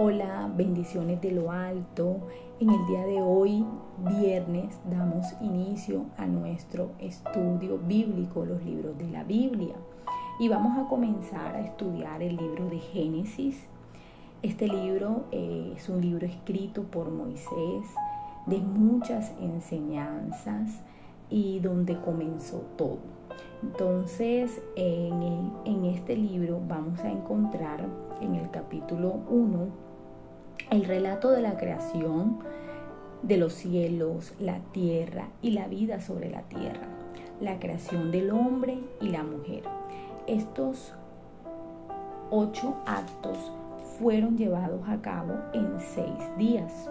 Hola, bendiciones de lo alto. En el día de hoy, viernes, damos inicio a nuestro estudio bíblico, los libros de la Biblia. Y vamos a comenzar a estudiar el libro de Génesis. Este libro eh, es un libro escrito por Moisés de muchas enseñanzas y donde comenzó todo. Entonces, en, en este libro vamos a encontrar en el capítulo 1 el relato de la creación de los cielos, la tierra y la vida sobre la tierra, la creación del hombre y la mujer. Estos ocho actos fueron llevados a cabo en seis días.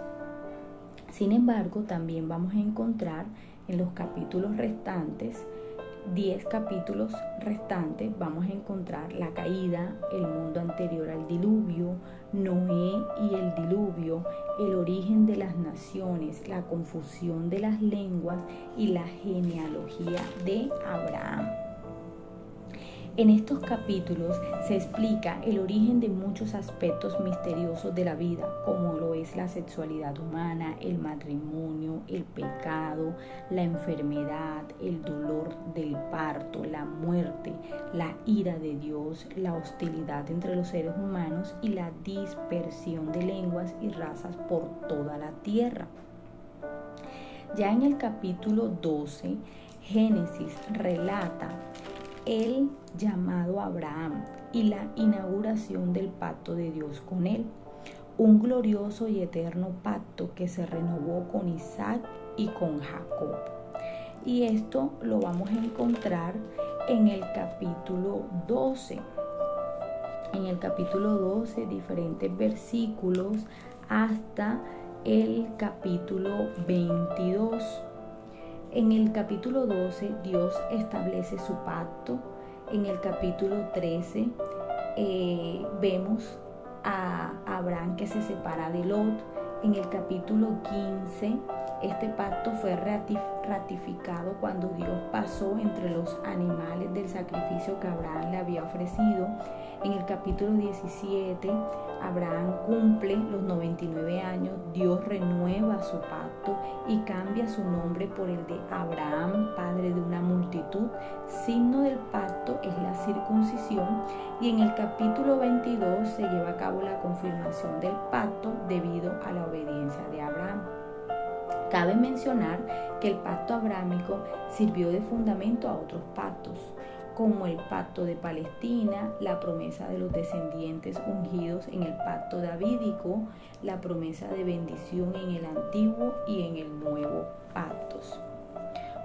Sin embargo, también vamos a encontrar en los capítulos restantes 10 capítulos restantes vamos a encontrar la caída, el mundo anterior al diluvio, Noé y el diluvio, el origen de las naciones, la confusión de las lenguas y la genealogía de Abraham. En estos capítulos se explica el origen de muchos aspectos misteriosos de la vida, como lo es la sexualidad humana, el matrimonio, el pecado, la enfermedad, el dolor del parto, la muerte, la ira de Dios, la hostilidad entre los seres humanos y la dispersión de lenguas y razas por toda la tierra. Ya en el capítulo 12, Génesis relata el llamado a Abraham y la inauguración del pacto de Dios con él, un glorioso y eterno pacto que se renovó con Isaac y con Jacob. Y esto lo vamos a encontrar en el capítulo 12. En el capítulo 12, diferentes versículos hasta el capítulo 22. En el capítulo 12 Dios establece su pacto. En el capítulo 13 eh, vemos a Abraham que se separa de Lot. En el capítulo 15 este pacto fue ratificado cuando Dios pasó entre los animales del sacrificio que Abraham le había ofrecido. En el capítulo 17 Abraham cumple los 99 años, Dios renueva su pacto y cambia su nombre por el de Abraham, padre de una multitud. Signo del pacto es la circuncisión y en el capítulo 22 se lleva a cabo la confirmación del pacto debido a la obediencia de Abraham. Cabe mencionar que el pacto abrámico sirvió de fundamento a otros pactos como el pacto de Palestina, la promesa de los descendientes ungidos en el pacto davídico, la promesa de bendición en el antiguo y en el nuevo pactos.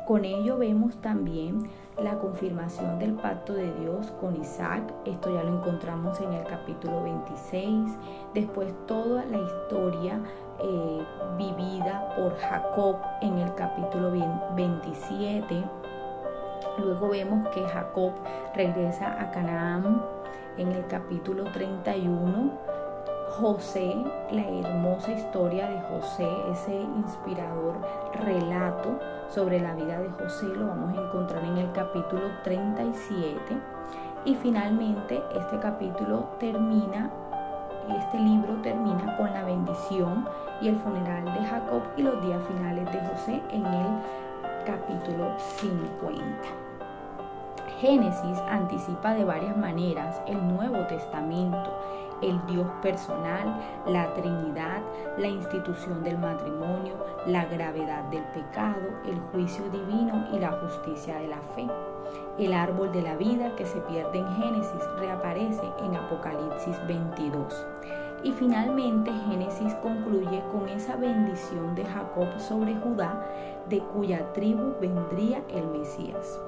Con ello vemos también la confirmación del pacto de Dios con Isaac, esto ya lo encontramos en el capítulo 26, después toda la historia eh, vivida por Jacob en el capítulo 27, Luego vemos que Jacob regresa a Canaán en el capítulo 31. José, la hermosa historia de José, ese inspirador relato sobre la vida de José, lo vamos a encontrar en el capítulo 37. Y finalmente este capítulo termina, este libro termina con la bendición y el funeral de Jacob y los días finales de José en el capítulo 50. Génesis anticipa de varias maneras el Nuevo Testamento, el Dios personal, la Trinidad, la institución del matrimonio, la gravedad del pecado, el juicio divino y la justicia de la fe. El árbol de la vida que se pierde en Génesis reaparece en Apocalipsis 22. Y finalmente Génesis concluye con esa bendición de Jacob sobre Judá, de cuya tribu vendría el Mesías.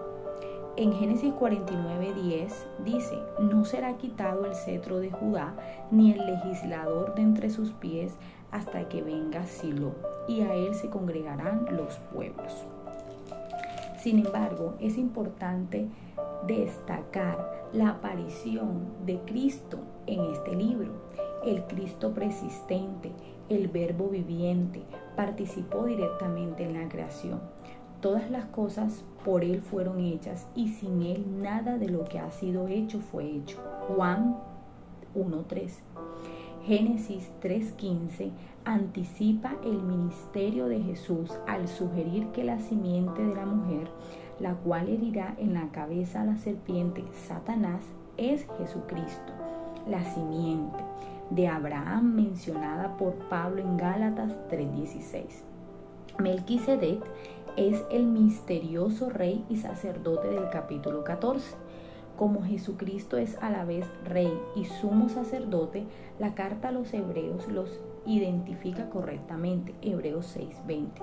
En Génesis 49:10 dice, no será quitado el cetro de Judá, ni el legislador de entre sus pies, hasta que venga Silo, y a él se congregarán los pueblos. Sin embargo, es importante destacar la aparición de Cristo en este libro. El Cristo persistente, el verbo viviente, participó directamente en la creación. Todas las cosas por Él fueron hechas y sin Él nada de lo que ha sido hecho fue hecho. Juan 1.3. Génesis 3:15 anticipa el ministerio de Jesús al sugerir que la simiente de la mujer, la cual herirá en la cabeza a la serpiente Satanás, es Jesucristo, la simiente de Abraham mencionada por Pablo en Gálatas 3:16. Melquisedec es el misterioso rey y sacerdote del capítulo 14. Como Jesucristo es a la vez rey y sumo sacerdote, la carta a los hebreos los identifica correctamente, Hebreos 6:20.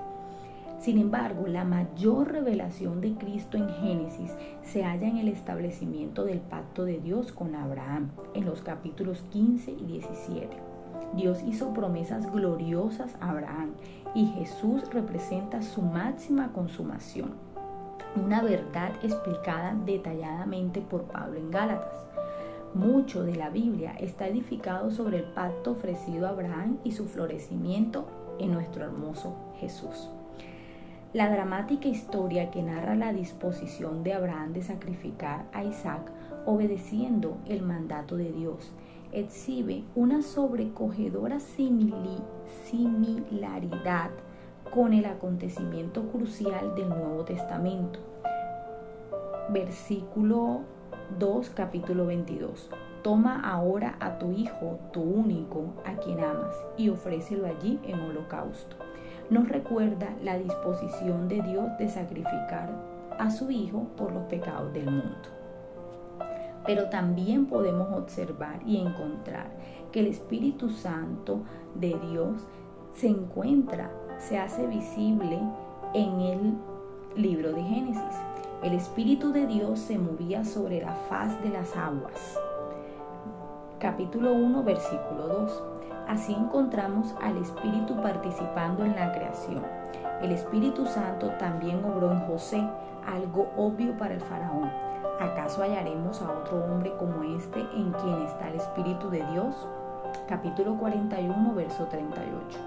Sin embargo, la mayor revelación de Cristo en Génesis se halla en el establecimiento del pacto de Dios con Abraham, en los capítulos 15 y 17. Dios hizo promesas gloriosas a Abraham y Jesús representa su máxima consumación, una verdad explicada detalladamente por Pablo en Gálatas. Mucho de la Biblia está edificado sobre el pacto ofrecido a Abraham y su florecimiento en nuestro hermoso Jesús. La dramática historia que narra la disposición de Abraham de sacrificar a Isaac obedeciendo el mandato de Dios exhibe una sobrecogedora similaridad con el acontecimiento crucial del Nuevo Testamento. Versículo 2, capítulo 22. Toma ahora a tu hijo, tu único, a quien amas, y ofrécelo allí en holocausto. Nos recuerda la disposición de Dios de sacrificar a su hijo por los pecados del mundo. Pero también podemos observar y encontrar que el Espíritu Santo de Dios se encuentra, se hace visible en el libro de Génesis. El Espíritu de Dios se movía sobre la faz de las aguas. Capítulo 1, versículo 2. Así encontramos al Espíritu participando en la creación. El Espíritu Santo también obró en José, algo obvio para el faraón. ¿Acaso hallaremos a otro hombre como este en quien está el Espíritu de Dios? Capítulo 41, verso 38.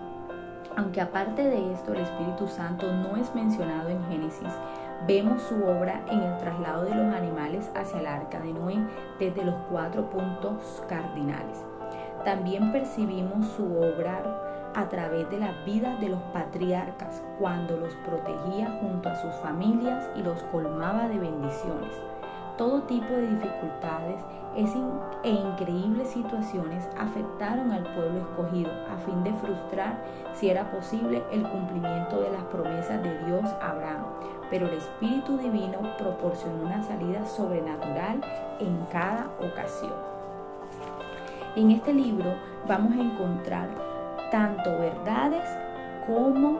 Aunque aparte de esto el Espíritu Santo no es mencionado en Génesis, Vemos su obra en el traslado de los animales hacia el arca de Noé desde los cuatro puntos cardinales. También percibimos su obra a través de la vida de los patriarcas, cuando los protegía junto a sus familias y los colmaba de bendiciones. Todo tipo de dificultades e increíbles situaciones afectaron al pueblo escogido a fin de frustrar, si era posible, el cumplimiento de las promesas de Dios a Abraham. Pero el Espíritu Divino proporcionó una salida sobrenatural en cada ocasión. En este libro vamos a encontrar tanto verdades como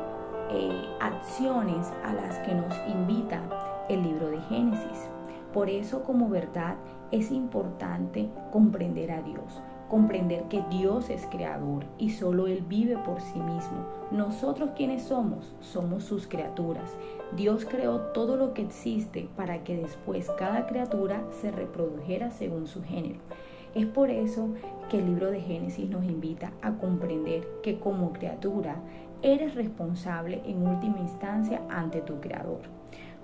eh, acciones a las que nos invita el libro de Génesis. Por eso como verdad es importante comprender a Dios, comprender que Dios es creador y solo Él vive por sí mismo. Nosotros quienes somos, somos sus criaturas. Dios creó todo lo que existe para que después cada criatura se reprodujera según su género. Es por eso que el libro de Génesis nos invita a comprender que como criatura eres responsable en última instancia ante tu creador.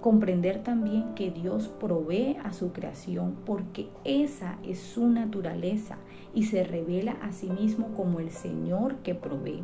Comprender también que Dios provee a su creación porque esa es su naturaleza y se revela a sí mismo como el Señor que provee.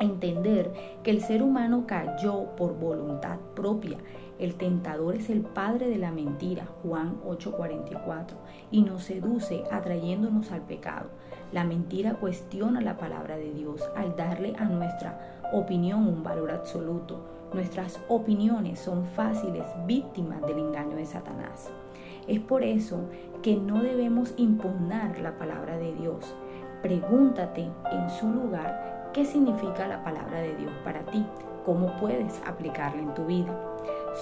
Entender que el ser humano cayó por voluntad propia. El tentador es el padre de la mentira, Juan 8:44, y nos seduce atrayéndonos al pecado. La mentira cuestiona la palabra de Dios al darle a nuestra opinión un valor absoluto Nuestras opiniones son fáciles víctimas del engaño de Satanás. Es por eso que no debemos impugnar la palabra de Dios. Pregúntate en su lugar qué significa la palabra de Dios para ti, cómo puedes aplicarla en tu vida.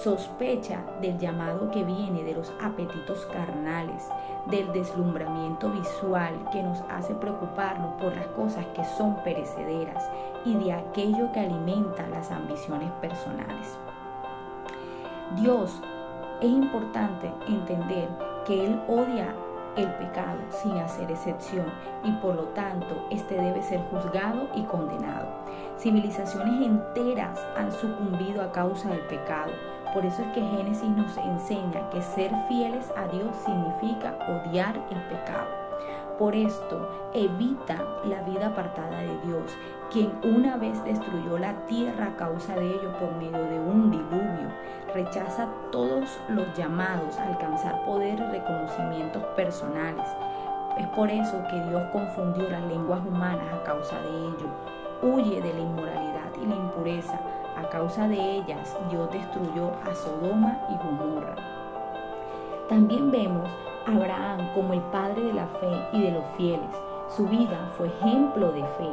Sospecha del llamado que viene de los apetitos carnales, del deslumbramiento visual que nos hace preocuparnos por las cosas que son perecederas y de aquello que alimenta las ambiciones personales. Dios es importante entender que Él odia el pecado sin hacer excepción y por lo tanto este debe ser juzgado y condenado. Civilizaciones enteras han sucumbido a causa del pecado. Por eso es que Génesis nos enseña que ser fieles a Dios significa odiar el pecado. Por esto, evita la vida apartada de Dios, quien una vez destruyó la tierra a causa de ello por medio de un diluvio, rechaza todos los llamados a alcanzar poder y reconocimientos personales. Es por eso que Dios confundió las lenguas humanas a causa de ello. Huye de la inmoralidad y la impureza. A causa de ellas, Dios destruyó a Sodoma y Gomorra. También vemos Abraham como el padre de la fe y de los fieles. Su vida fue ejemplo de fe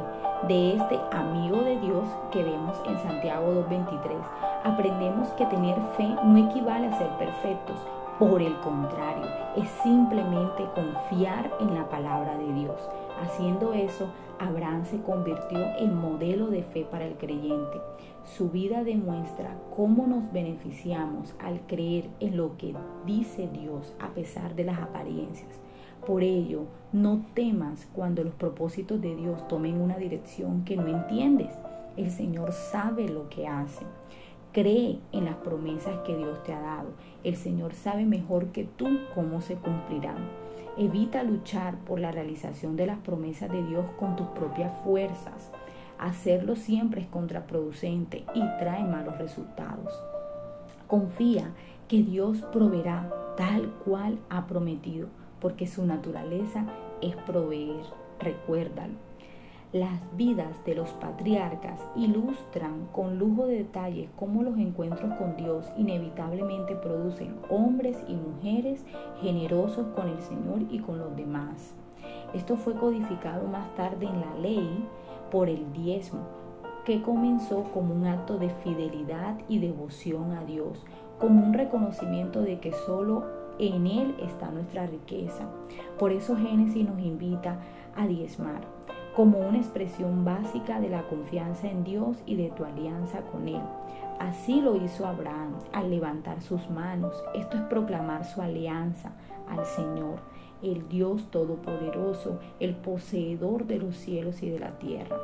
de este amigo de Dios que vemos en Santiago 2.23. Aprendemos que tener fe no equivale a ser perfectos. Por el contrario, es simplemente confiar en la palabra de Dios. Haciendo eso, Abraham se convirtió en modelo de fe para el creyente. Su vida demuestra cómo nos beneficiamos al creer en lo que dice Dios a pesar de las apariencias. Por ello, no temas cuando los propósitos de Dios tomen una dirección que no entiendes. El Señor sabe lo que hace. Cree en las promesas que Dios te ha dado. El Señor sabe mejor que tú cómo se cumplirán. Evita luchar por la realización de las promesas de Dios con tus propias fuerzas. Hacerlo siempre es contraproducente y trae malos resultados. Confía que Dios proveerá tal cual ha prometido, porque su naturaleza es proveer. Recuérdalo. Las vidas de los patriarcas ilustran con lujo de detalles cómo los encuentros con Dios inevitablemente producen hombres y mujeres generosos con el Señor y con los demás. Esto fue codificado más tarde en la ley por el diezmo, que comenzó como un acto de fidelidad y devoción a Dios, como un reconocimiento de que solo en Él está nuestra riqueza. Por eso Génesis nos invita a diezmar como una expresión básica de la confianza en Dios y de tu alianza con Él. Así lo hizo Abraham al levantar sus manos. Esto es proclamar su alianza al Señor, el Dios Todopoderoso, el poseedor de los cielos y de la tierra.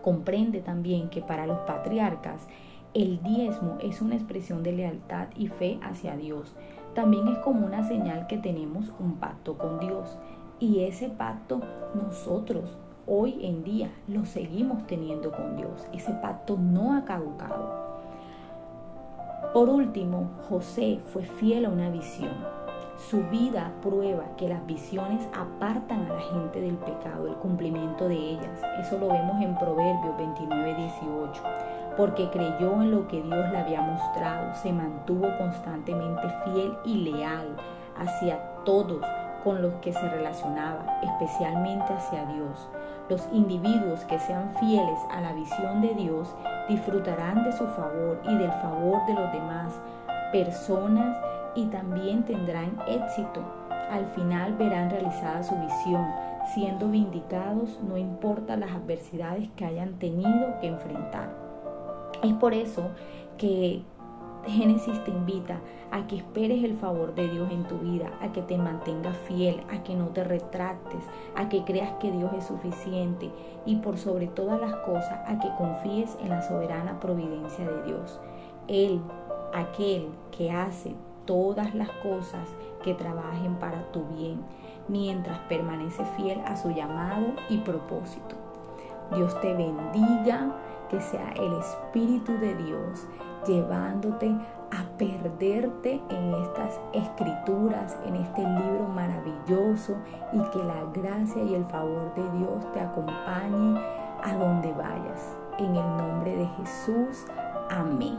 Comprende también que para los patriarcas el diezmo es una expresión de lealtad y fe hacia Dios. También es como una señal que tenemos un pacto con Dios. Y ese pacto nosotros hoy en día lo seguimos teniendo con Dios. Ese pacto no ha caducado. Por último, José fue fiel a una visión. Su vida prueba que las visiones apartan a la gente del pecado, el cumplimiento de ellas. Eso lo vemos en Proverbios 29, 18. Porque creyó en lo que Dios le había mostrado, se mantuvo constantemente fiel y leal hacia todos con los que se relacionaba, especialmente hacia Dios. Los individuos que sean fieles a la visión de Dios disfrutarán de su favor y del favor de los demás personas y también tendrán éxito. Al final verán realizada su visión, siendo vindicados no importa las adversidades que hayan tenido que enfrentar. Es por eso que Génesis te invita a que esperes el favor de Dios en tu vida, a que te mantengas fiel, a que no te retractes, a que creas que Dios es suficiente y por sobre todas las cosas a que confíes en la soberana providencia de Dios. Él, aquel que hace todas las cosas que trabajen para tu bien, mientras permanece fiel a su llamado y propósito. Dios te bendiga, que sea el Espíritu de Dios llevándote a perderte en estas escrituras, en este libro maravilloso y que la gracia y el favor de Dios te acompañe a donde vayas. En el nombre de Jesús, amén.